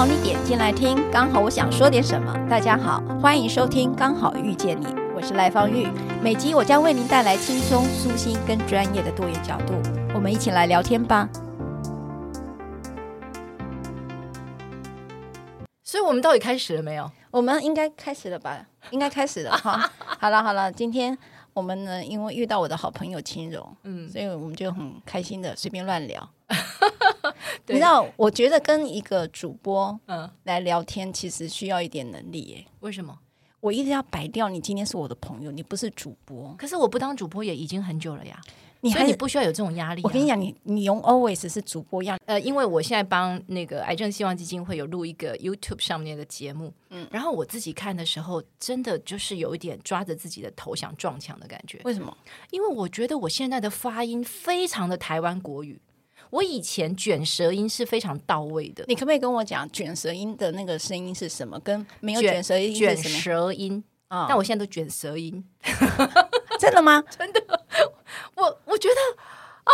好你点进来听，刚好我想说点什么。大家好，欢迎收听《刚好遇见你》，我是赖芳玉。每集我将为您带来轻松、舒心跟专业的多元角度，我们一起来聊天吧。所以，我们到底开始了没有？我们应该开始了吧？应该开始了哈。好了好了，今天我们呢，因为遇到我的好朋友青柔，嗯，所以我们就很开心的随便乱聊。你知道，我觉得跟一个主播嗯来聊天，其实需要一点能力耶。为什么？我一直要摆掉你今天是我的朋友，你不是主播。可是我不当主播也已经很久了呀。你还你不需要有这种压力。我跟你讲，你你用 always 是主播样。呃，因为我现在帮那个癌症希望基金会有录一个 YouTube 上面的节目，嗯，然后我自己看的时候，真的就是有一点抓着自己的头想撞墙的感觉。为什么？因为我觉得我现在的发音非常的台湾国语。我以前卷舌音是非常到位的，你可不可以跟我讲卷舌音的那个声音是什么？跟没有卷舌音卷舌音啊？但我现在都卷舌音，真的吗？真的，我我觉得哦，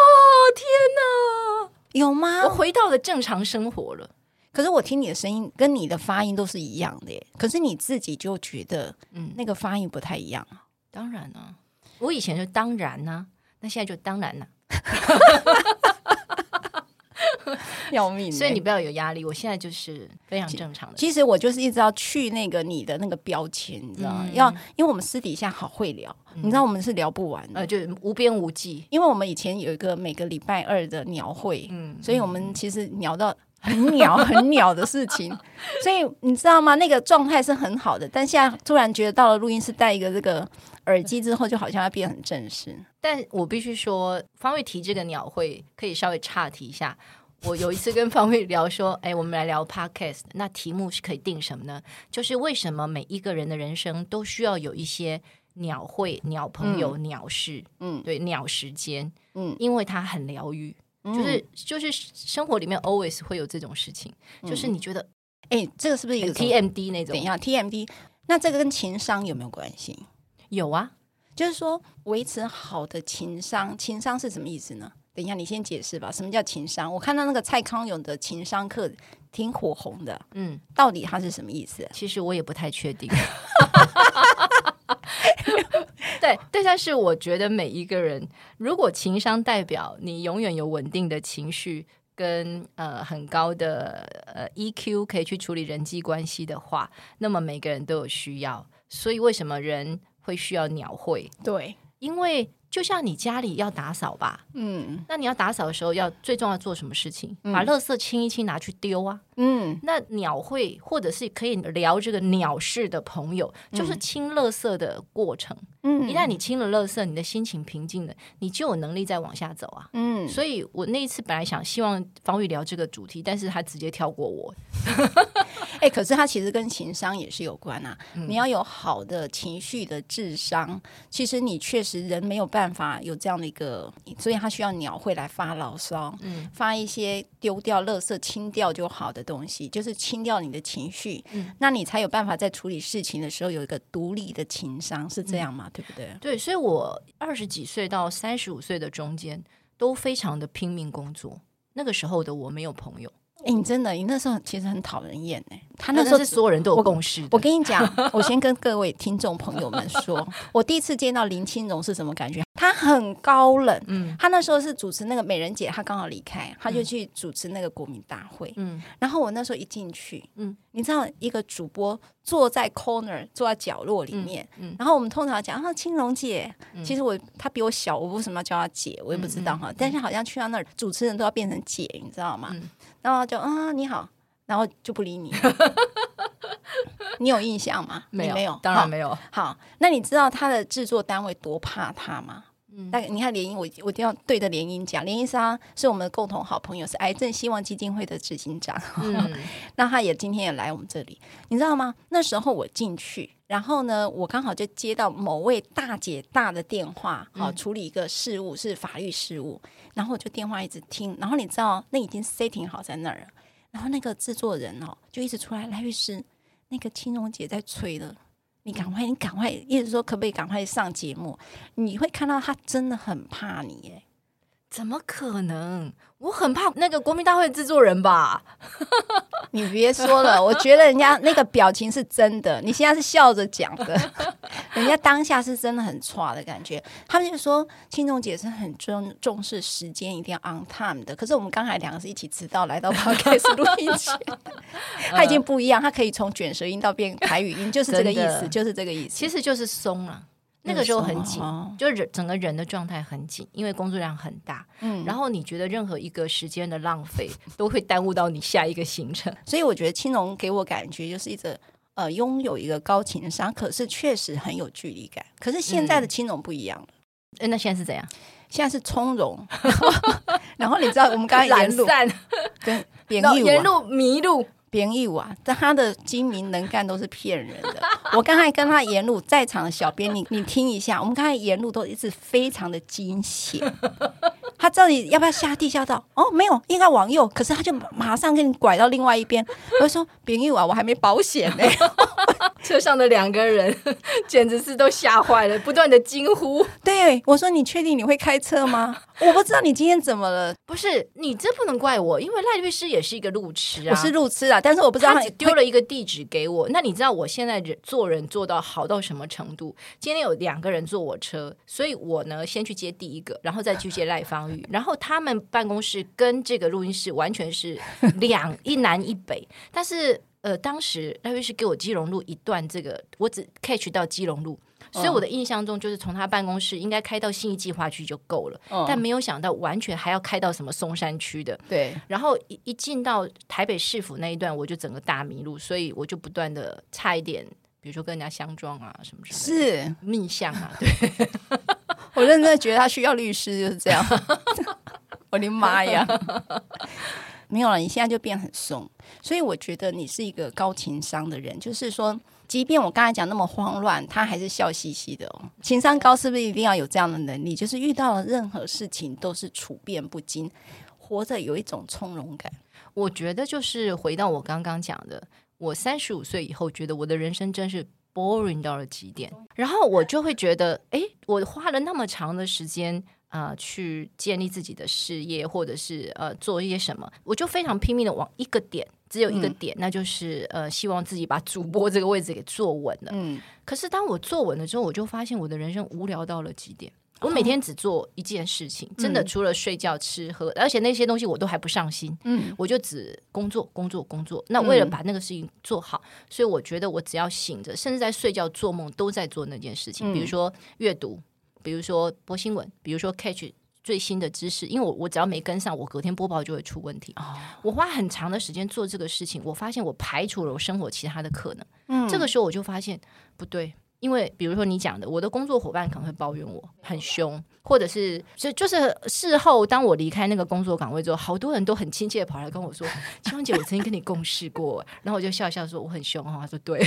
天哪，有吗？我回到了正常生活了。可是我听你的声音跟你的发音都是一样的耶，可是你自己就觉得嗯，那个发音不太一样。当然呢，我以前就当然呢，那现在就当然了。要命！所以你不要有压力，我现在就是非常正常的。其实我就是一直要去那个你的那个标签，你知道吗？嗯、要因为我们私底下好会聊，嗯、你知道我们是聊不完的，呃，就无边无际。因为我们以前有一个每个礼拜二的鸟会，嗯，所以我们其实聊到很鸟很鸟的事情，所以你知道吗？那个状态是很好的，但现在突然觉得到了录音室戴一个这个耳机之后，就好像要变很正式。但我必须说，芳玉提这个鸟会可以稍微岔题一下。我有一次跟方玉聊说，哎，我们来聊 podcast，那题目是可以定什么呢？就是为什么每一个人的人生都需要有一些鸟会、鸟朋友、嗯、鸟事，嗯，对，鸟时间，嗯，因为它很疗愈，嗯、就是就是生活里面 always 会有这种事情，嗯、就是你觉得，哎，这个是不是有 TMD 那种？等一下，TMD，那这个跟情商有没有关系？有啊，就是说维持好的情商，情商是什么意思呢？等一下，你先解释吧。什么叫情商？我看到那个蔡康永的情商课挺火红的。嗯，到底它是什么意思？其实我也不太确定。对 对，但是我觉得每一个人，如果情商代表你永远有稳定的情绪跟呃很高的呃 EQ，可以去处理人际关系的话，那么每个人都有需要。所以为什么人会需要鸟会？对，因为。就像你家里要打扫吧，嗯，那你要打扫的时候要最重要做什么事情？嗯、把垃圾清一清，拿去丢啊，嗯。那鸟会或者是可以聊这个鸟事的朋友，就是清垃圾的过程。嗯，一旦你清了垃圾，你的心情平静了，你就有能力再往下走啊。嗯，所以我那一次本来想希望方玉聊这个主题，但是他直接跳过我。哎、欸，可是他其实跟情商也是有关啊。嗯、你要有好的情绪的智商，其实你确实人没有办法有这样的一个，所以他需要鸟会来发牢骚，嗯，发一些丢掉垃圾、清掉就好的东西，就是清掉你的情绪，嗯，那你才有办法在处理事情的时候有一个独立的情商，是这样吗？嗯、对不对？对，所以我二十几岁到三十五岁的中间都非常的拼命工作，那个时候的我没有朋友。哎，你真的，你那时候其实很讨人厌哎。他那时候是所有人都有共识。我跟你讲，我先跟各位听众朋友们说，我第一次见到林青荣是什么感觉？他很高冷，嗯，他那时候是主持那个美人姐，他刚好离开，他就去主持那个国民大会，嗯，然后我那时候一进去，嗯，你知道一个主播坐在 corner，坐在角落里面，嗯，然后我们通常讲啊，青荣姐，其实我她比我小，我为什么要叫她姐？我也不知道哈，但是好像去到那儿，主持人都要变成姐，你知道吗？然后就嗯，你好。然后就不理你，你有印象吗？没有，没有，当然没有。好，好，那你知道他的制作单位多怕他吗？嗯，大概你看联姻，我我一定要对着联姻讲，联姻莎是我们的共同好朋友，是癌症希望基金会的执行长。嗯，那他也今天也来我们这里，你知道吗？那时候我进去，然后呢，我刚好就接到某位大姐大的电话，好，处理一个事务，是法律事务，然后我就电话一直听，然后你知道那已经 setting 好在那儿了。然后那个制作人哦，就一直出来，赖律师，那个青蓉姐在催了，你赶快，你赶快，一直说可不可以赶快上节目？你会看到他真的很怕你，哎，怎么可能？我很怕那个国民大会制作人吧？你别说了，我觉得人家那个表情是真的。你现在是笑着讲的，人家当下是真的很差的感觉。他们就说青总姐是很重重视时间，一定要 on time 的。可是我们刚才两个是一起迟到来到 podcast 录音前，他已经不一样，他可以从卷舌音到变台语音，就是这个意思，就是这个意思，其实就是松了。那个时候很紧，哦、就是整个人的状态很紧，因为工作量很大。嗯，然后你觉得任何一个时间的浪费都会耽误到你下一个行程，所以我觉得青龙给我感觉就是一个呃拥有一个高情商，可是确实很有距离感。可是现在的青龙不一样了，嗯、那现在是怎样？现在是从容。然后你知道我们刚才沿路跟沿路迷路。朋友啊，但他的精明能干都是骗人的。我刚才跟他沿路在场的小编，你你听一下，我们刚才沿路都一直非常的惊险。他到底要不要下地下道？哦，没有，应该往右。可是他就马上给你拐到另外一边。我说：“朋友啊，我还没保险呢。”车上的两个人 简直是都吓坏了，不断的惊呼。对，我说：“你确定你会开车吗？”我不知道你今天怎么了。不是你这不能怪我，因为赖律师也是一个路痴啊。我是路痴啊，但是我不知道他只丢了一个地址给我。那你知道我现在人做人做到好到什么程度？今天有两个人坐我车，所以我呢先去接第一个，然后再去接赖芳玉。然后他们办公室跟这个录音室完全是 两一南一北，但是呃，当时赖律师给我基隆路一段这个，我只 catch 到基隆路，所以我的印象中就是从他办公室应该开到新义计划区就够了，嗯、但没有想到完全还要开到什么松山区的。对，然后一一进到台北市府那一段，我就整个大迷路，所以我就不断的差一点，比如说跟人家相撞啊什么什么，是逆向啊，对。我认真的觉得他需要律师就是这样，我的妈呀！没有了，你现在就变很松，所以我觉得你是一个高情商的人。就是说，即便我刚才讲那么慌乱，他还是笑嘻嘻的哦。情商高是不是一定要有这样的能力？就是遇到了任何事情都是处变不惊，活着有一种从容感。我觉得就是回到我刚刚讲的，我三十五岁以后觉得我的人生真是。boring 到了极点，然后我就会觉得，哎，我花了那么长的时间、呃，去建立自己的事业，或者是呃做一些什么，我就非常拼命的往一个点，只有一个点，嗯、那就是呃希望自己把主播这个位置给坐稳了。嗯，可是当我坐稳了之后，我就发现我的人生无聊到了极点。我每天只做一件事情，真的除了睡觉、吃喝，而且那些东西我都还不上心。嗯，我就只工作、工作、工作。那为了把那个事情做好，所以我觉得我只要醒着，甚至在睡觉、做梦，都在做那件事情。比如说阅读，比如说播新闻，比如说 catch 最新的知识。因为我我只要没跟上，我隔天播报就会出问题。我花很长的时间做这个事情，我发现我排除了我生活其他的可能。嗯，这个时候我就发现不对。因为比如说你讲的，我的工作伙伴可能会抱怨我很凶，或者是就就是事后当我离开那个工作岗位之后，好多人都很亲切的跑来跟我说：“ 青龙姐，我曾经跟你共事过。”然后我就笑笑说：“我很凶哈。”他说：“对，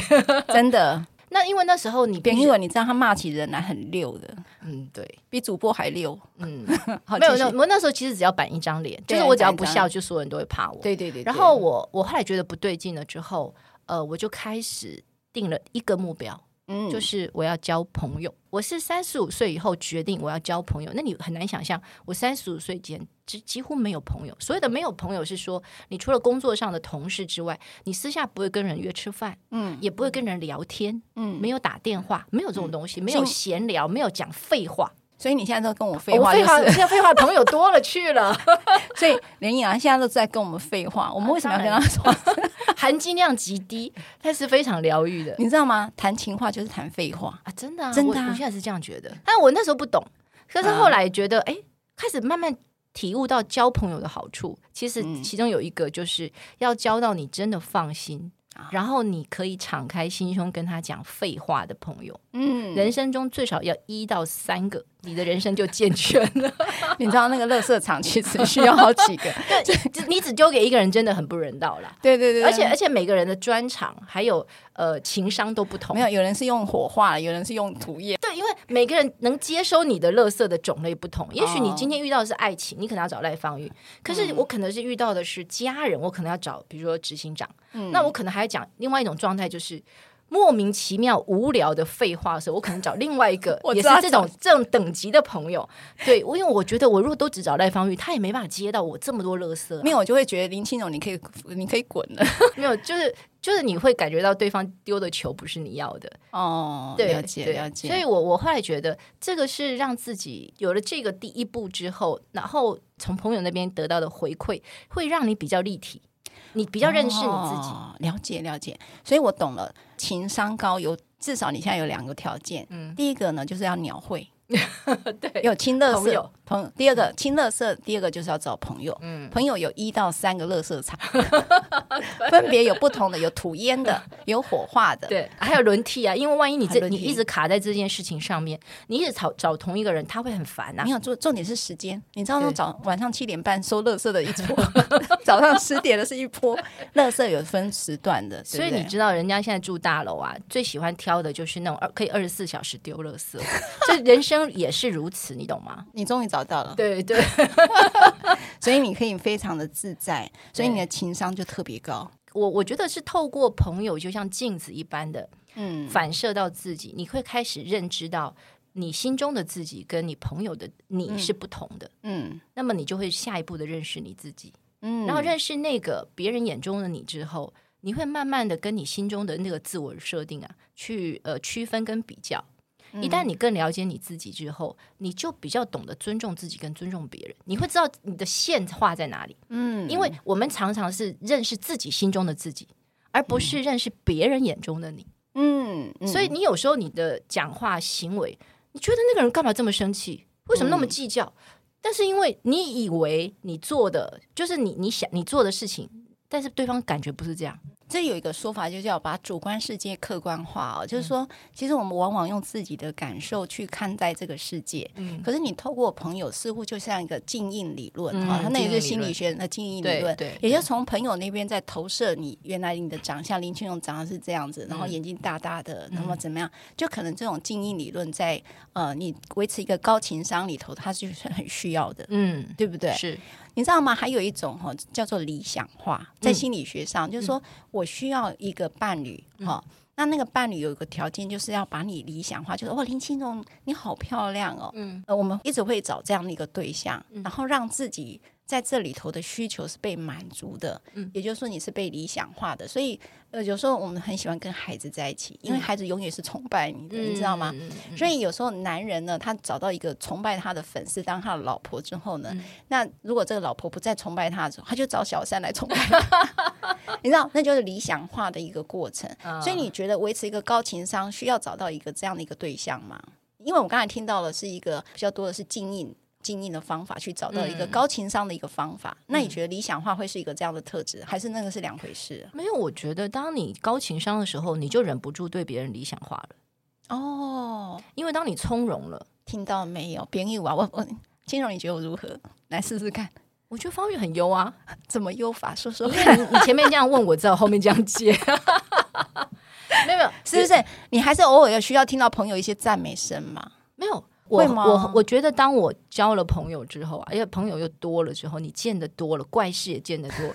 真的。”那因为那时候你别以为你知道他骂起人来很溜的，嗯，对，比主播还溜，嗯，没有，那我那时候其实只要板一张脸，就是我只要不笑，就所有人都会怕我。对对对。然后我我后来觉得不对劲了之后，呃，我就开始定了一个目标。嗯，就是我要交朋友。我是三十五岁以后决定我要交朋友。那你很难想象，我三十五岁前几几乎没有朋友。所谓的没有朋友，是说你除了工作上的同事之外，你私下不会跟人约吃饭，嗯，也不会跟人聊天，嗯，没有打电话，没有这种东西，嗯、没有闲聊，没有讲废话。所以你现在都跟我废话，就是，我废话，现在废话朋友多了去了。所以连颖啊，现在都在跟我们废话。我们为什么要跟他说？含金量极低，但是非常疗愈的，你知道吗？谈情话就是谈废话啊！真的，啊，真的，啊我，我现在是这样觉得。但我那时候不懂，可是后来觉得，哎，嗯，开始慢慢体悟到交朋友的好处。其实其中有一个就是要交到你真的放心。然后你可以敞开心胸跟他讲废话的朋友，嗯，人生中最少要一到三个，你的人生就健全了。你知道那个垃圾场其实需要好几个，对，你只丢给一个人真的很不人道了。对对对，而且而且每个人的专长还有呃情商都不同，没有，有人是用火化，有人是用土液。对，因为每个人能接收你的垃圾的种类不同。也许你今天遇到的是爱情，你可能要找赖芳玉，可是我可能是遇到的是家人，我可能要找比如说执行长。嗯，那我可能还要讲另外一种状态，就是莫名其妙无聊的废话的时候，我可能找另外一个 也是这种这种等级的朋友。对，因为我觉得我如果都只找赖芳玉，他也没办法接到我这么多乐色啊。没有，我就会觉得林青荣，你可以你可以滚了。没有，就是就是你会感觉到对方丢的球不是你要的哦。对，了解了解。所以我我后来觉得这个是让自己有了这个第一步之后，然后从朋友那边得到的回馈，会让你比较立体。你比较认识你自己，哦、了解了解，所以我懂了。情商高有至少你现在有两个条件，嗯，第一个呢就是要鸟会。对，有亲热色朋。第二个清乐色，第二个就是要找朋友。嗯，朋友有一到三个乐色场，分别有不同的，有吐烟的，有火化的，对，还有轮替啊。因为万一你这你一直卡在这件事情上面，你一直找找同一个人，他会很烦呐。没有，重重点是时间。你知道那早晚上七点半收乐色的一波，早上十点的是一波。乐色有分时段的，所以你知道人家现在住大楼啊，最喜欢挑的就是那种二可以二十四小时丢乐色。这人生。也是如此，你懂吗？你终于找到了，对对，所以你可以非常的自在，所以你的情商就特别高。我我觉得是透过朋友，就像镜子一般的，嗯，反射到自己，你会开始认知到你心中的自己跟你朋友的你是不同的，嗯，那么你就会下一步的认识你自己，嗯，然后认识那个别人眼中的你之后，你会慢慢的跟你心中的那个自我设定啊，去呃区分跟比较。一旦你更了解你自己之后，你就比较懂得尊重自己跟尊重别人。你会知道你的线画在哪里。嗯，因为我们常常是认识自己心中的自己，而不是认识别人眼中的你。嗯，所以你有时候你的讲话行为，你觉得那个人干嘛这么生气？为什么那么计较？但是因为你以为你做的就是你你想你做的事情，但是对方感觉不是这样。这有一个说法，就叫把主观世界客观化哦，就是说，其实我们往往用自己的感受去看待这个世界。嗯，可是你透过朋友，似乎就像一个镜映理论哈，它那也是心理学的镜映理论。对，也就从朋友那边在投射你原来你的长相，林青荣长得是这样子，然后眼睛大大的，那么怎么样？就可能这种镜映理论在呃，你维持一个高情商里头，它就是很需要的。嗯，对不对？是。你知道吗？还有一种哈，叫做理想化，在心理学上，嗯、就是说我需要一个伴侣哈，嗯、那那个伴侣有一个条件，就是要把你理想化，就是哇，林青荣你好漂亮哦，嗯，呃，我们一直会找这样的一个对象，嗯、然后让自己。在这里头的需求是被满足的，嗯，也就是说你是被理想化的，所以呃有时候我们很喜欢跟孩子在一起，因为孩子永远是崇拜你的，嗯、你知道吗？所以有时候男人呢，他找到一个崇拜他的粉丝当他的老婆之后呢，嗯、那如果这个老婆不再崇拜他的时候，他就找小三来崇拜他，你知道，那就是理想化的一个过程。哦、所以你觉得维持一个高情商需要找到一个这样的一个对象吗？因为我刚才听到的是一个比较多的是经营。经营的方法去找到一个高情商的一个方法，嗯、那你觉得理想化会是一个这样的特质，还是那个是两回事？没有，我觉得当你高情商的时候，你就忍不住对别人理想化了。哦，因为当你从容了，听到没有？别意我 我我，金融，你觉得我如何？来试试看。我觉得方宇很优啊，怎么优法？说说看。你前面这样问，我知道后面这样接。没有没有，是不是？你还是偶尔要需要听到朋友一些赞美声嘛？没有。我我我觉得，当我交了朋友之后啊，因为朋友又多了之后，你见得多了，怪事也见得多，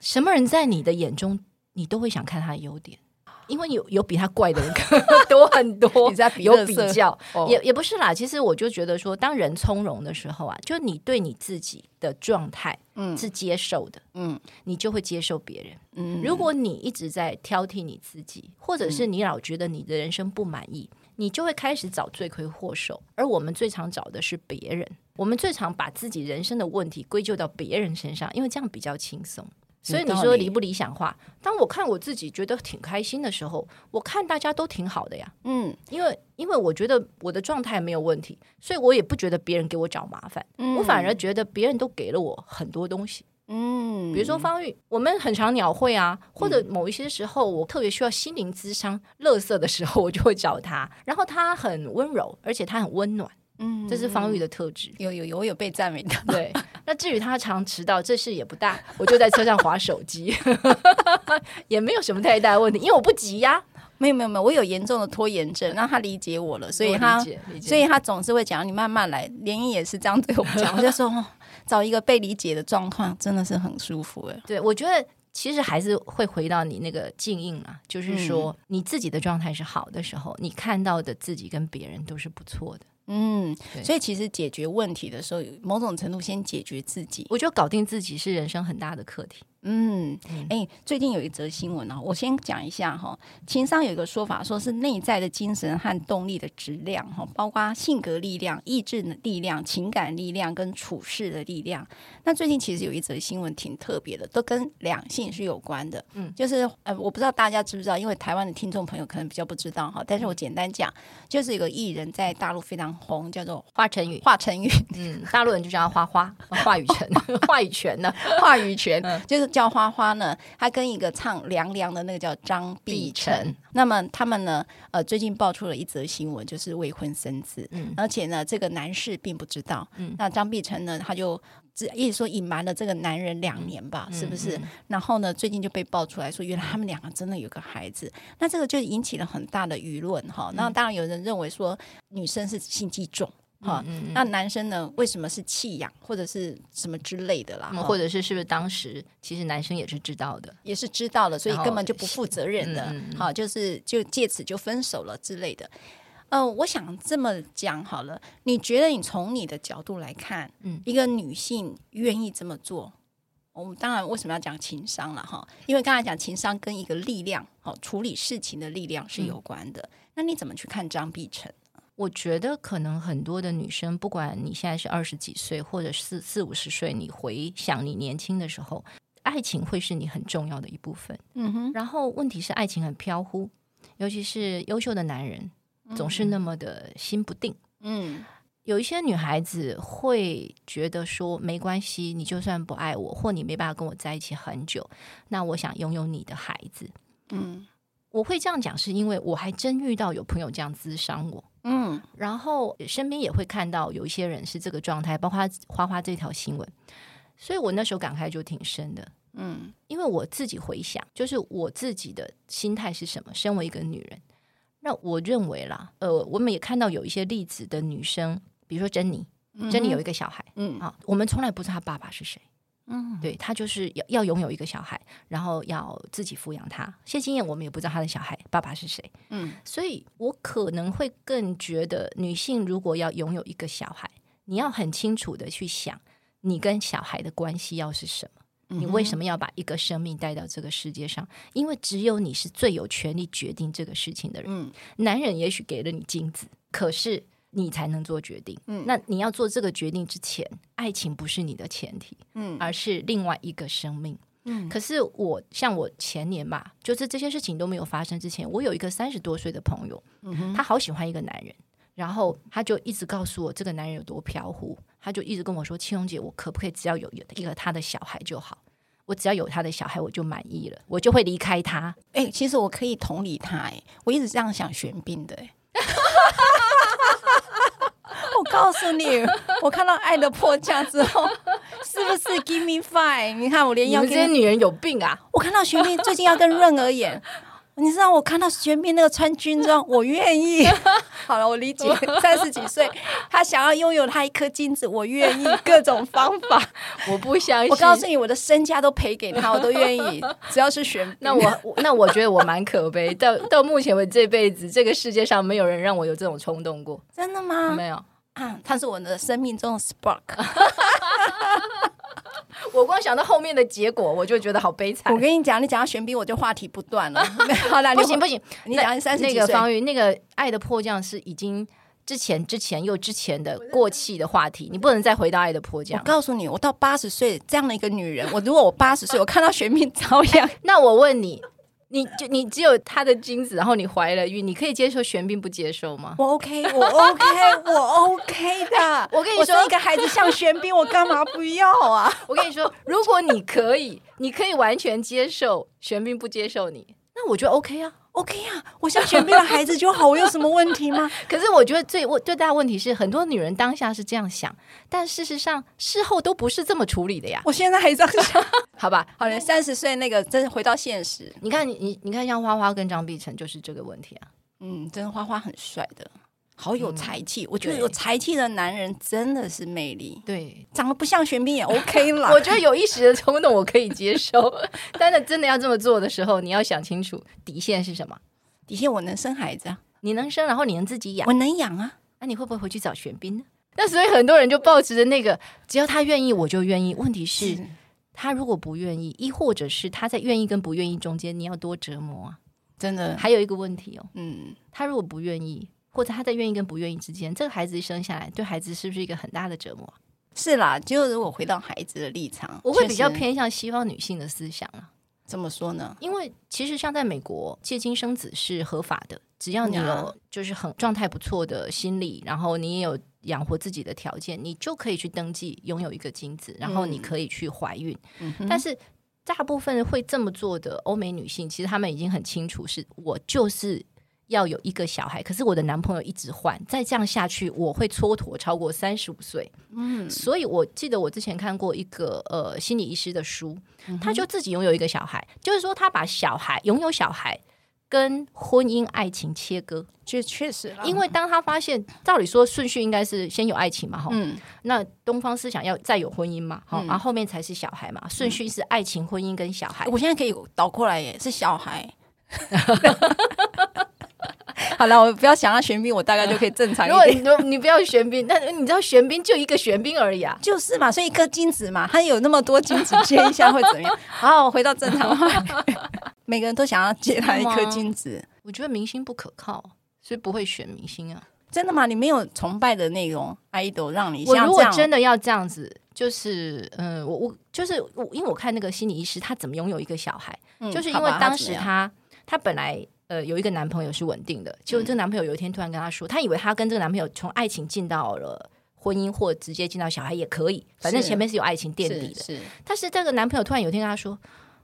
什么人在你的眼中，你都会想看他的优点，因为有有比他怪的人 多很多，你在比有比较，哦、也也不是啦。其实我就觉得说，当人从容的时候啊，就你对你自己的状态嗯是接受的，嗯，你就会接受别人。嗯，如果你一直在挑剔你自己，或者是你老觉得你的人生不满意。你就会开始找罪魁祸首，而我们最常找的是别人。我们最常把自己人生的问题归咎到别人身上，因为这样比较轻松。所以你说理不理想化？当我看我自己觉得挺开心的时候，我看大家都挺好的呀。嗯，因为因为我觉得我的状态没有问题，所以我也不觉得别人给我找麻烦。嗯，我反而觉得别人都给了我很多东西。嗯，比如说方玉，我们很常鸟会啊，或者某一些时候我特别需要心灵咨商、乐色的时候，我就会找他。然后他很温柔，而且他很温暖，嗯，这是方玉的特质。有有有，我有被赞美的。对，那至于他常迟到，这事也不大，我就在车上划手机，也没有什么太大的问题，因为我不急呀。没有没有没有，我有严重的拖延症，让他理解我了，所以他所以他总是会讲你慢慢来。连英也是这样对我讲，我就说。找一个被理解的状况真的是很舒服哎。对，我觉得其实还是会回到你那个静应啊，就是说你自己的状态是好的时候，你看到的自己跟别人都是不错的。嗯，所以其实解决问题的时候，某种程度先解决自己，我觉得搞定自己是人生很大的课题。嗯，哎，最近有一则新闻啊，我先讲一下哈。情商有一个说法，说是内在的精神和动力的质量哈，包括性格力量、意志的力量、情感力量跟处事的力量。那最近其实有一则新闻挺特别的，都跟两性是有关的。嗯，就是呃，我不知道大家知不知道，因为台湾的听众朋友可能比较不知道哈。但是我简单讲，就是有个艺人，在大陆非常红，叫做华晨宇。华晨宇，嗯，大陆人就叫他花花，话语权，话语权呢，话语权，就是。叫花花呢，他跟一个唱《凉凉》的那个叫张碧晨，那么他们呢，呃，最近爆出了一则新闻，就是未婚生子，嗯，而且呢，这个男士并不知道，嗯，那张碧晨呢，他就只一直说隐瞒了这个男人两年吧，嗯、是不是？嗯。嗯、然后呢，最近就被爆出来说，原来他们两个真的有个孩子，那这个就引起了很大的舆论哈。那当然有人认为说，女生是心机重。哈，嗯嗯、那男生呢？为什么是弃养或者是什么之类的啦？或者是是不是当时其实男生也是知道的，也是知道的，所以根本就不负责任的。好、嗯，就是就借此就分手了之类的。呃，我想这么讲好了。你觉得你从你的角度来看，嗯，一个女性愿意这么做，我们当然为什么要讲情商了哈？因为刚才讲情商跟一个力量，好处理事情的力量是有关的。嗯、那你怎么去看张碧晨？我觉得可能很多的女生，不管你现在是二十几岁，或者四四五十岁，你回想你年轻的时候，爱情会是你很重要的一部分。嗯哼。然后问题是，爱情很飘忽，尤其是优秀的男人总是那么的心不定。嗯。有一些女孩子会觉得说，没关系，你就算不爱我，或你没办法跟我在一起很久，那我想拥有你的孩子。嗯。我会这样讲，是因为我还真遇到有朋友这样咨商我。嗯，然后身边也会看到有一些人是这个状态，包括花花这条新闻，所以我那时候感慨就挺深的。嗯，因为我自己回想，就是我自己的心态是什么？身为一个女人，那我认为啦，呃，我们也看到有一些例子的女生，比如说珍妮，珍妮有一个小孩，嗯，啊，我们从来不知道她爸爸是谁。嗯，对，他就是要要拥有一个小孩，然后要自己抚养他。谢金燕，我们也不知道他的小孩爸爸是谁。嗯，所以我可能会更觉得，女性如果要拥有一个小孩，你要很清楚的去想，你跟小孩的关系要是什么？你为什么要把一个生命带到这个世界上？因为只有你是最有权利决定这个事情的人。嗯，男人也许给了你精子，可是。你才能做决定。嗯，那你要做这个决定之前，爱情不是你的前提，嗯，而是另外一个生命。嗯，可是我像我前年吧，就是这些事情都没有发生之前，我有一个三十多岁的朋友，嗯，他好喜欢一个男人，然后他就一直告诉我这个男人有多飘忽，他就一直跟我说：“青龙姐，我可不可以只要有有一个他的小孩就好？我只要有他的小孩，我就满意了，我就会离开他。”哎，其实我可以同理他，哎，我一直这样想玄彬的，哎。我告诉你，我看到《爱的迫降》之后，是不是 Give me five？你看我连要跟这些女人有病啊！我看到玄彬最近要跟润儿演，你知道我看到玄彬那个穿军装，我愿意。好了，我理解，三十几岁，他想要拥有他一颗金子，我愿意，各种方法，我不相信。我告诉你，我的身家都赔给他，我都愿意，只要是玄彬。那我那我觉得我蛮可悲，到到目前为止这辈子，这个世界上没有人让我有这种冲动过。真的吗？没有。他是我的生命中的 spark。我光想到后面的结果，我就觉得好悲惨。我跟你讲，你讲到玄彬，我就话题不断了。好了，不行不行，你讲三十那个方玉，那个爱的迫降是已经之前之前又之前的过气的话题，你不能再回到爱的迫降。我告诉你，我到八十岁这样的一个女人，我如果我八十岁，我看到玄彬照样，那我问你。你就你只有他的精子，然后你怀了孕，你可以接受玄彬不接受吗？我 OK，我 OK，我 OK 的。我跟你说，一个孩子像玄彬，我干嘛不要啊？我跟你说，如果你可以，你可以完全接受玄彬不接受你，那我觉得 OK 啊。OK 啊，我像玄彬的孩子就好，我有什么问题吗？可是我觉得最问最大的问题是，很多女人当下是这样想，但事实上事后都不是这么处理的呀。我现在还这样想，好吧？好了，三十岁那个真是回到现实。你看，你你你看，像花花跟张碧晨就是这个问题啊。嗯，真的花花很帅的。好有才气。我觉得有才气的男人真的是魅力。对，长得不像玄彬也 OK 了。我觉得有一时的冲动我可以接受，但是真的要这么做的时候，你要想清楚底线是什么。底线我能生孩子啊，你能生，然后你能自己养，我能养啊。那你会不会回去找玄彬呢？那所以很多人就抱持着那个，只要他愿意，我就愿意。问题是，是他如果不愿意，亦或者是他在愿意跟不愿意中间，你要多折磨啊！真的，还有一个问题哦，嗯，他如果不愿意，或者他在愿意跟不愿意之间，这个孩子一生下来，对孩子是不是一个很大的折磨？是啦，就如果回到孩子的立场，我会比较偏向西方女性的思想啊。怎么说呢？因为其实像在美国，借精生子是合法的，只要你有就是很状态不错的心理，然后你也有养活自己的条件，你就可以去登记拥有一个精子，然后你可以去怀孕。嗯、但是大部分会这么做的欧美女性，其实她们已经很清楚，是我就是。要有一个小孩，可是我的男朋友一直换，再这样下去，我会蹉跎超过三十五岁。嗯，所以我记得我之前看过一个呃心理医师的书，嗯、他就自己拥有一个小孩，就是说他把小孩拥有小孩跟婚姻爱情切割，这确实，因为当他发现，照理说顺序应该是先有爱情嘛，哈、嗯，那东方思想要再有婚姻嘛，哈、嗯，然后后面才是小孩嘛，顺序是爱情、婚姻跟小孩。我现在可以倒过来耶，是小孩。好了，我不要想要玄彬，我大概就可以正常一点。如果你你不要玄彬，那你知道玄彬就一个玄彬而已啊，就是嘛，所以一颗精子嘛，它有那么多精子接一下会怎么样？好，我回到正常话，每个人都想要接他一颗精子。我觉得明星不可靠，所以不会选明星啊。真的吗？你没有崇拜的内容 idol 让你？我如果真的要这样子，就是嗯，我我就是我，因为我看那个心理医师他怎么拥有一个小孩，嗯、就是因为当时他他，他本来。呃，有一个男朋友是稳定的，就这个男朋友有一天突然跟她说，嗯、他以为她跟这个男朋友从爱情进到了婚姻，或直接进到小孩也可以，反正前面是有爱情垫底的。是，是，但是这个男朋友突然有一天跟她说，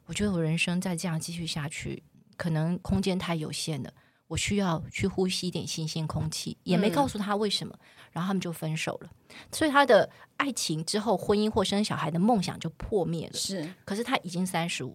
我觉得我人生再这样继续下去，可能空间太有限了，我需要去呼吸一点新鲜空气，也没告诉他为什么，嗯、然后他们就分手了。所以他的爱情之后婚姻或生小孩的梦想就破灭了。是，可是他已经三十五，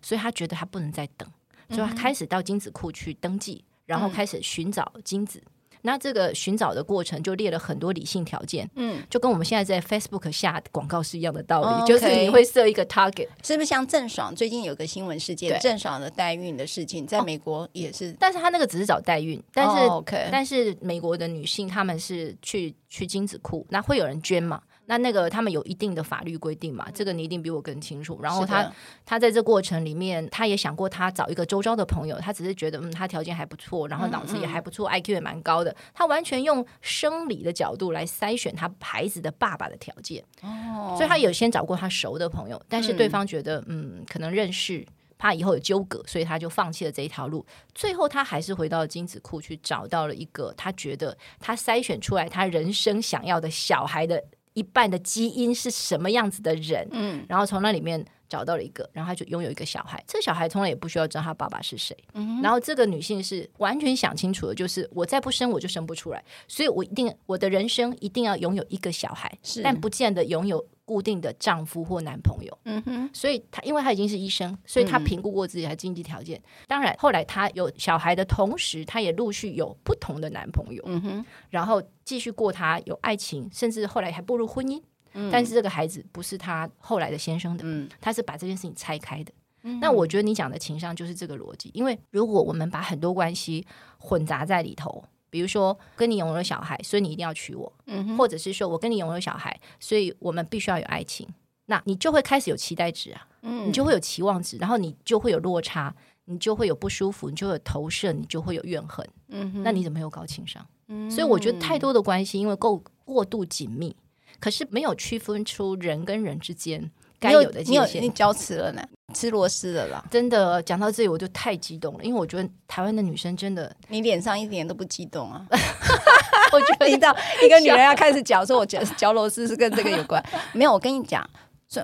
所以他觉得他不能再等。就开始到精子库去登记，嗯、然后开始寻找精子。嗯、那这个寻找的过程就列了很多理性条件，嗯，就跟我们现在在 Facebook 下广告是一样的道理，哦 okay、就是你会设一个 target，是不是像郑爽最近有个新闻事件，郑爽的代孕的事情，在美国也是，哦、但是她那个只是找代孕，但是、哦 okay、但是美国的女性她们是去去精子库，那会有人捐嘛？那那个他们有一定的法律规定嘛？这个你一定比我更清楚。然后他他在这过程里面，他也想过他找一个周遭的朋友，他只是觉得嗯，他条件还不错，然后脑子也还不错，，IQ 也蛮高的。他完全用生理的角度来筛选他孩子的爸爸的条件。哦，所以他有先找过他熟的朋友，但是对方觉得嗯，嗯，可能认识。怕以后有纠葛，所以他就放弃了这一条路。最后，他还是回到精子库去找到了一个他觉得他筛选出来他人生想要的小孩的一半的基因是什么样子的人。嗯，然后从那里面找到了一个，然后他就拥有一个小孩。这个小孩从来也不需要知道他爸爸是谁。嗯，然后这个女性是完全想清楚的，就是我再不生我就生不出来，所以我一定我的人生一定要拥有一个小孩，是但不见得拥有。固定的丈夫或男朋友，嗯哼，所以他因为他已经是医生，所以他评估过自己的经济条件。嗯、当然，后来他有小孩的同时，他也陆续有不同的男朋友，嗯哼，然后继续过他有爱情，甚至后来还步入婚姻。嗯、但是这个孩子不是他后来的先生的，嗯，他是把这件事情拆开的。嗯、那我觉得你讲的情商就是这个逻辑，因为如果我们把很多关系混杂在里头。比如说，跟你拥有了小孩，所以你一定要娶我，嗯，或者是说我跟你拥有小孩，所以我们必须要有爱情，那你就会开始有期待值啊，嗯，你就会有期望值，然后你就会有落差，你就会有不舒服，你就会有投射，你就会有怨恨，嗯，那你怎么没有高情商？嗯，所以我觉得太多的关系因为够过度紧密，可是没有区分出人跟人之间该有的界限，你交词了呢？吃螺丝的啦！真的讲到这里我就太激动了，因为我觉得台湾的女生真的，你脸上一点都不激动啊！我觉得 听到一个女人要开始讲说，我嚼嚼螺丝是跟这个有关。没有，我跟你讲，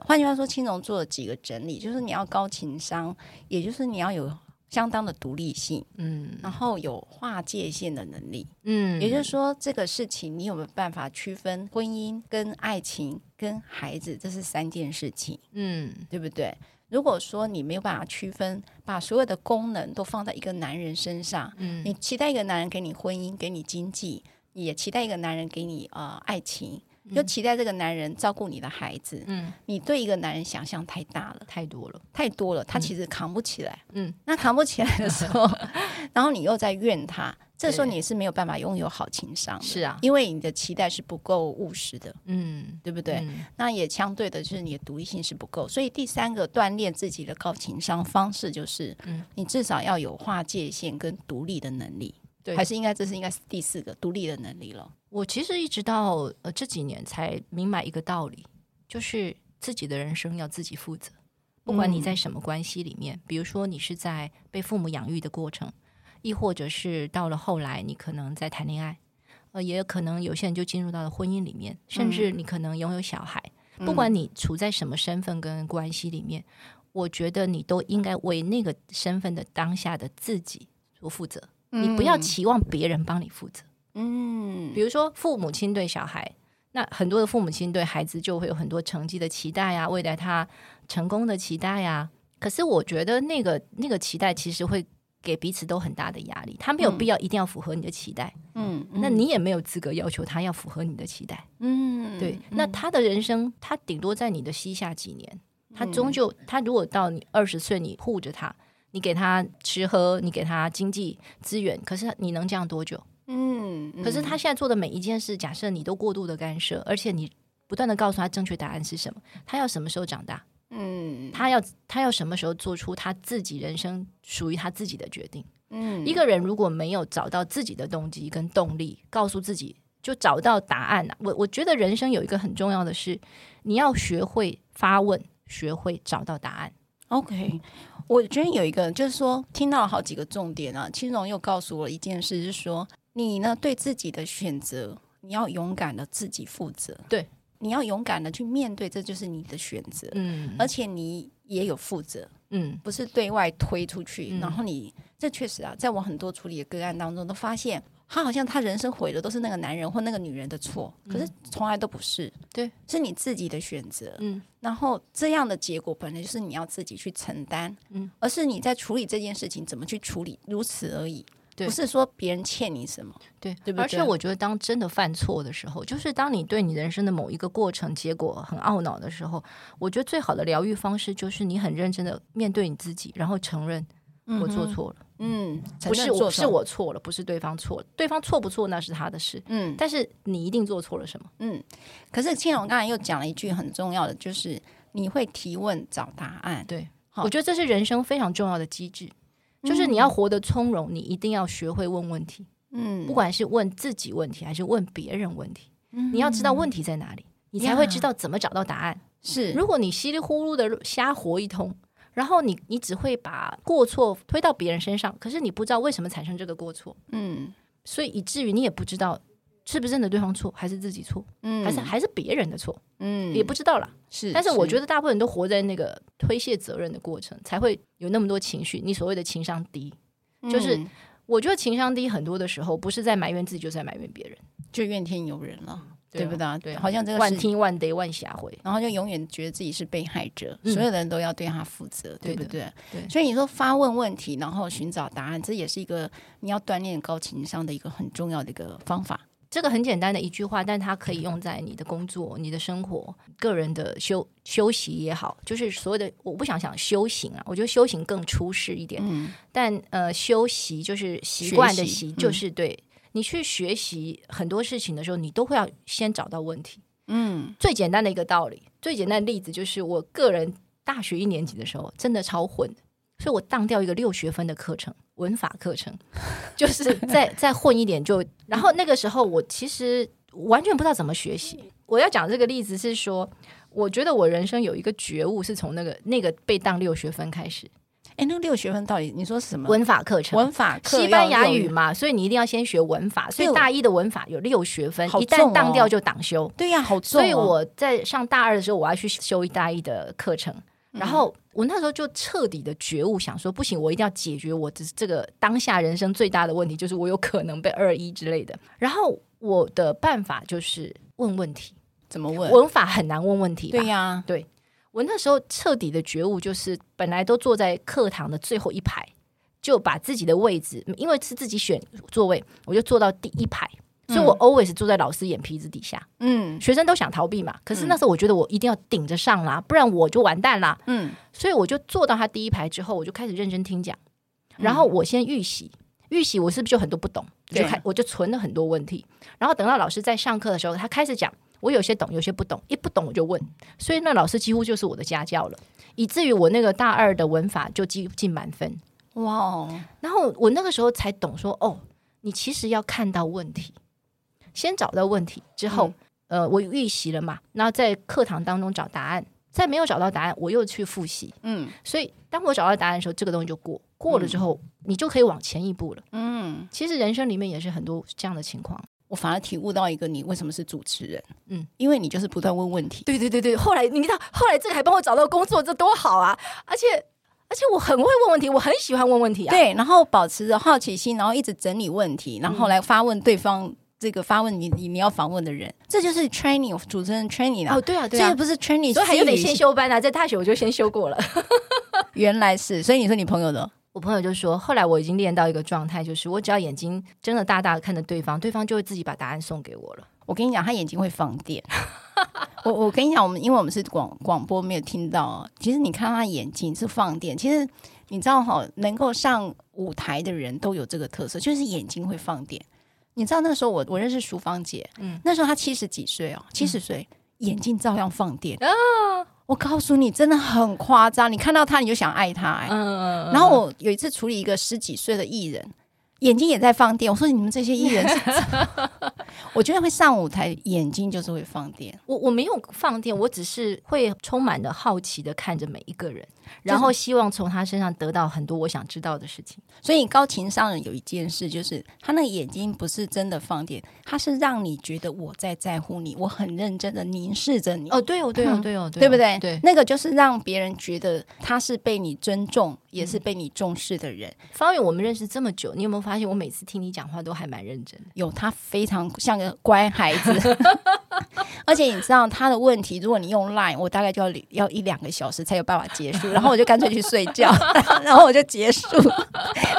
换句话说，青龙做了几个整理，就是你要高情商，也就是你要有。相当的独立性，嗯，然后有划界限的能力，嗯，也就是说，这个事情你有没有办法区分婚姻跟爱情跟孩子，这是三件事情，嗯，对不对？如果说你没有办法区分，把所有的功能都放在一个男人身上，嗯，你期待一个男人给你婚姻，给你经济。也期待一个男人给你呃爱情。又期待这个男人照顾你的孩子，嗯，你对一个男人想象太大了，太多了，太多了，他其实扛不起来，嗯，那扛不起来的时候，然后你又在怨他，这时候你是没有办法拥有好情商的，是啊，因为你的期待是不够务实的，嗯，对不对？嗯，那也相对的就是你的独立性是不够，所以第三个锻炼自己的高情商方式就是，嗯，你至少要有划界限跟独立的能力。对，还是应该这是应该是第四个独立的能力了。我其实一直到呃这几年才明白一个道理，就是自己的人生要自己负责。不管你在什么关系里面，嗯、比如说你是在被父母养育的过程，亦或者是到了后来你可能在谈恋爱，呃，也有可能有些人就进入到了婚姻里面，甚至你可能拥有小孩。嗯、不管你处在什么身份跟关系里面，我觉得你都应该为那个身份的当下的自己所负责。你不要期望别人帮你负责。嗯，比如说父母亲对小孩，那很多的父母亲对孩子就会有很多成绩的期待呀，未来他成功的期待呀。可是我觉得那个那个期待其实会给彼此都很大的压力。他没有必要一定要符合你的期待，嗯，那你也没有资格要求他要符合你的期待，嗯，对。那他的人生，他顶多在你的膝下几年，他终究他如果到你二十岁，你护着他。你给他吃喝，你给他经济资源，可是你能这样多久？嗯，可是他现在做的每一件事，假设你都过度的干涉，而且你不断的告诉他正确答案是什么，他要什么时候长大？嗯，他要他要什么时候做出他自己人生属于他自己的决定？嗯，一个人如果没有找到自己的动机跟动力，告诉自己就找到答案了。我我觉得人生有一个很重要的是，你要学会发问，学会找到答案。OK。我觉得有一个，就是说听到了好几个重点啊。青荣又告诉我一件事，是说你呢对自己的选择，你要勇敢的自己负责。对，你要勇敢的去面对，这就是你的选择。嗯，而且你也有负责。嗯，不是对外推出去，嗯、然后你这确实啊，在我很多处理的个案当中，都发现他好像他人生毁的都是那个男人或那个女人的错，可是从来都不是。对，是你自己的选择。嗯。然后这样的结果本来就是你要自己去承担，嗯，而是你在处理这件事情怎么去处理，如此而已，对，不是说别人欠你什么，对，对不对？而且我觉得，当真的犯错的时候，就是当你对你人生的某一个过程结果很懊恼的时候，我觉得最好的疗愈方式就是你很认真的面对你自己，然后承认我做错了，嗯，不是我是我错了，不是对方错了，对方错不错那是他的事，嗯，但是你一定做错了什么，嗯。可是钦荣刚才又讲了一句很重要的，就是。你会提问找答案，对，好。我觉得这是人生非常重要的机制，嗯、就是你要活得从容，你一定要学会问问题，嗯，不管是问自己问题还是问别人问题，嗯、你要知道问题在哪里，你才会知道怎么找到答案。是，如果你稀里糊涂的瞎活一通，然后你你只会把过错推到别人身上，可是你不知道为什么产生这个过错，嗯，所以以至于你也不知道。是不是真的对方错，还是自己错？嗯，还是还是别人的错？嗯，也不知道啦。是，但是我觉得大部分人都活在那个推卸责任的过程，才会有那么多情绪。你所谓的情商低，嗯、就是我觉得情商低很多的时候，不是在埋怨自己，就是在埋怨别人，就怨天尤人了，对，不对？对，好像这个万听万得万下回，然后就永远觉得自己是被害者，嗯、所有人都要对他负责，对不对？对。所以你说发问问题，然后寻找答案，这也是一个你要锻炼高情商的一个很重要的一个方法。这个很简单的一句话，但它可以用在你的工作、你的生活、个人的休休息也好，就是所有的我不想想修行啊，我觉得修行更出世一点。嗯，但呃，休息就是习惯的习，就是对、嗯、你去学习很多事情的时候，你都会要先找到问题。嗯，最简单的一个道理，最简单的例子就是我个人大学一年级的时候，真的超混，所以我当掉一个六学分的课程。文法课程，就是再再混一点就，然后那个时候我其实完全不知道怎么学习。我要讲这个例子是说，我觉得我人生有一个觉悟是从那个那个被当六学分开始。哎，那个六学分到底你说什么？文法课程，文法课西班牙语嘛，所以你一定要先学文法。所以大一的文法有六学分，哦、一旦当掉就挡修。对呀、啊，好重、哦。所以我在上大二的时候，我要去修一大一的课程。然后我那时候就彻底的觉悟，想说不行，我一定要解决我这这个当下人生最大的问题，就是我有可能被二一之类的。然后我的办法就是问问题，怎么问？文法很难问问题。对呀、啊，对。我那时候彻底的觉悟就是，本来都坐在课堂的最后一排，就把自己的位置，因为是自己选座位，我就坐到第一排所以我 always 住在老师眼皮子底下。嗯，学生都想逃避嘛，可是那时候我觉得我一定要顶着上啦，不然我就完蛋啦。嗯，所以我就坐到他第一排之后，我就开始认真听讲，然后我先预习，预习我是不是就很多不懂？就开我就存了很多问题，然后等到老师在上课的时候，他开始讲，我有些懂，有些不懂，一不懂我就问，所以那老师几乎就是我的家教了，以至于我那个大二的文法就几乎进满分。哇！哦然后我那个时候才懂说，哦，你其实要看到问题，先找到问题之后，嗯、呃，我预习了嘛，然后在课堂当中找答案，在没有找到答案，我又去复习，嗯，所以当我找到答案的时候，这个东西就过，过了之后，嗯、你就可以往前一步了，嗯，其实人生里面也是很多这样的情况，我反而体悟到一个，你为什么是主持人，嗯，因为你就是不断问问题，对对对对，后来你知道，后来这个还帮我找到工作，这多好啊，而且。而且我很会问问题，我很喜欢问问题啊。对，然后保持着好奇心，然后一直整理问题，然后来发问对方这个发问你你你要访问的人，这就是 training 主持人 training 啊。哦，对啊，对啊，这个不是 training，所以还有得先修班啊，在大学我就先修过了。原来是，所以你说你朋友的，我朋友就说，后来我已经练到一个状态，就是我只要眼睛睁得大大的看着对方，对方就会自己把答案送给我了。我跟你讲，他眼睛会放电。我我跟你讲，我们因为我们是广广播，没有听到。其实你看他眼睛是放电。其实你知道哈，能够上舞台的人都有这个特色，就是眼睛会放电。你知道那时候我我认识淑芳姐，嗯，那时候她七十几岁哦，七十岁，嗯、眼睛照样放电啊！我告诉你，真的很夸张。你看到她，你就想爱她，哎，嗯。然后我有一次处理一个十几岁的艺人。眼睛也在放电，我说你们这些艺人是，我觉得会上舞台，眼睛就是会放电。我我没有放电，我只是会充满了好奇的看着每一个人，然后希望从他身上得到很多我想知道的事情。所以高情商人有一件事，就是他那个眼睛不是真的放电，他是让你觉得我在在乎你，我很认真的凝视着你。哦，对哦，对哦，对哦，对不对？对，那个就是让别人觉得他是被你尊重，也是被你重视的人。方宇，我们认识这么久，你有没有？发现我每次听你讲话都还蛮认真的，有他非常像个乖孩子，而且你知道他的问题，如果你用 Line，我大概就要要一两个小时才有办法结束，然后我就干脆去睡觉，然后我就结束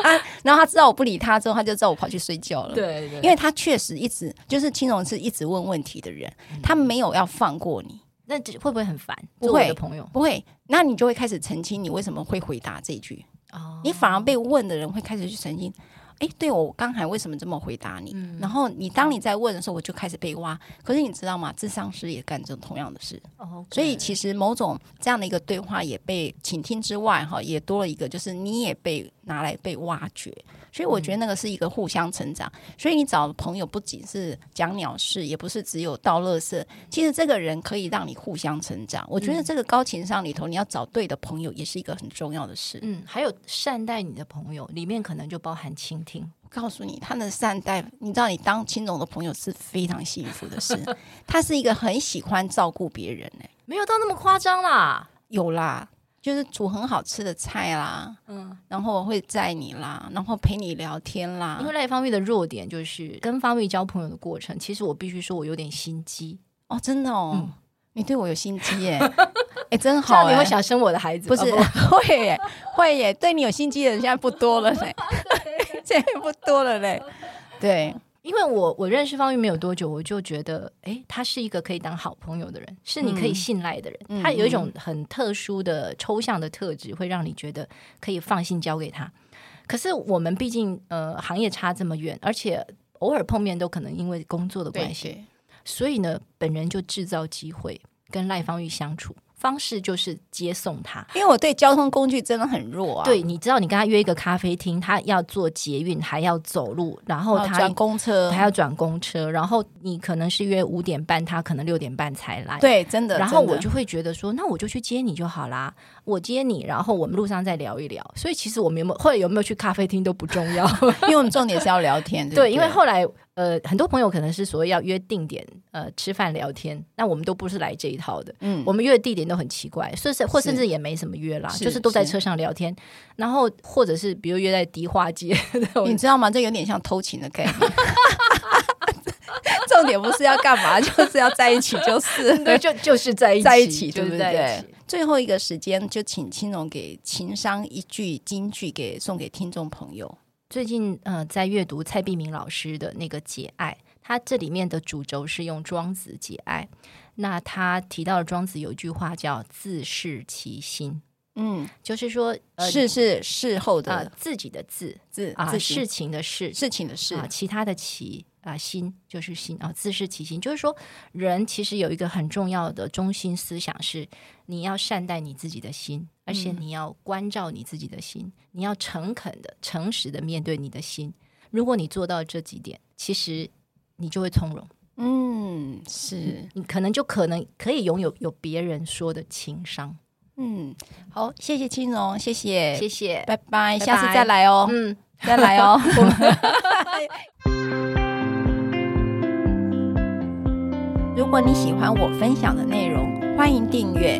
啊。然后他知道我不理他之后，他就知道我跑去睡觉了。对，对，因为他确实一直就是青龙是一直问问题的人，他没有要放过你，那会不会很烦？不会，朋友不会，那你就会开始澄清你为什么会回答这句。哦，你反而被问的人会开始去澄清。哎，对我刚才为什么这么回答你？嗯、然后你当你在问的时候，我就开始被挖。可是你知道吗？智商师也干这种同样的事。哦，okay、所以其实某种这样的一个对话也被倾听之外，哈，也多了一个，就是你也被拿来被挖掘。所以我觉得那个是一个互相成长。嗯、所以你找朋友不仅是讲鸟事，也不是只有倒垃圾。其实这个人可以让你互相成长。我觉得这个高情商里头，你要找对的朋友，也是一个很重要的事。嗯，还有善待你的朋友，里面可能就包含倾听。告诉你，他的善待，你知道，你当青总的朋友是非常幸福的事。他是一个很喜欢照顾别人哎，没有到那么夸张啦，有啦，就是煮很好吃的菜啦，嗯，然后我会载你啦，然后陪你聊天啦。因为赖方玉的弱点就是跟方玉交朋友的过程，其实我必须说我有点心机。哦，真的哦，嗯、你对我有心机耶，哎，真好，你会想生我的孩子？不是，哦、不会。耶，会耶，对你有心机的人现在不多了嘞。现在不多了嘞，对，因为我我认识方玉没有多久，我就觉得，哎，他是一个可以当好朋友的人，是你可以信赖的人。嗯、他有一种很特殊的抽象的特质，会让你觉得可以放心交给他。可是我们毕竟呃行业差这么远，而且偶尔碰面都可能因为工作的关系，所以呢，本人就制造机会跟赖方玉相处。方式就是接送他，因为我对交通工具真的很弱啊。对，你知道，你跟他约一个咖啡厅，他要坐捷运，还要走路，然后他转公车，还要转公车，然后你可能是约五点半，他可能六点半才来。对，真的。然后我就会觉得说，那我就去接你就好啦，我接你，然后我们路上再聊一聊。所以其实我们有没有或者有没有去咖啡厅都不重要，因为我们重点是要聊天。对，对，对，因为后来。呃，很多朋友可能是所谓要约定点，呃，吃饭聊天，那我们都不是来这一套的。嗯，我们约的地点都很奇怪，甚至或甚至也没什么约啦，是就是都在车上聊天，然后或者是比如约在迪化街，你知道吗？这有点像偷情的概念。重点不是要干嘛，就是要在一起，就是 对，就就是在一起，在一起，对不对？最后一个时间，就请青龙给情商一句金句给送给听众朋友。最近呃，在阅读蔡碧明老师的那个《解爱》，他这里面的主轴是用庄子解爱。那他提到的庄子有一句话叫“自视其心”，嗯，就是说“事、呃、是事后的、呃、自己的自自啊，事情的事，事情的事啊，其他的其啊，心就是心啊，自视其心，就是说人其实有一个很重要的中心思想是，你要善待你自己的心，而且你要关照你自己的心，嗯、你要诚恳的、诚实的面对你的心。如果你做到这几点，其实你就会从容。嗯，是你可能就可能可以拥有有别人说的情商。嗯，好，谢谢青荣，谢谢，谢谢，拜拜，下次再来哦，嗯，再来哦。如果你喜欢我分享的内容，欢迎订阅。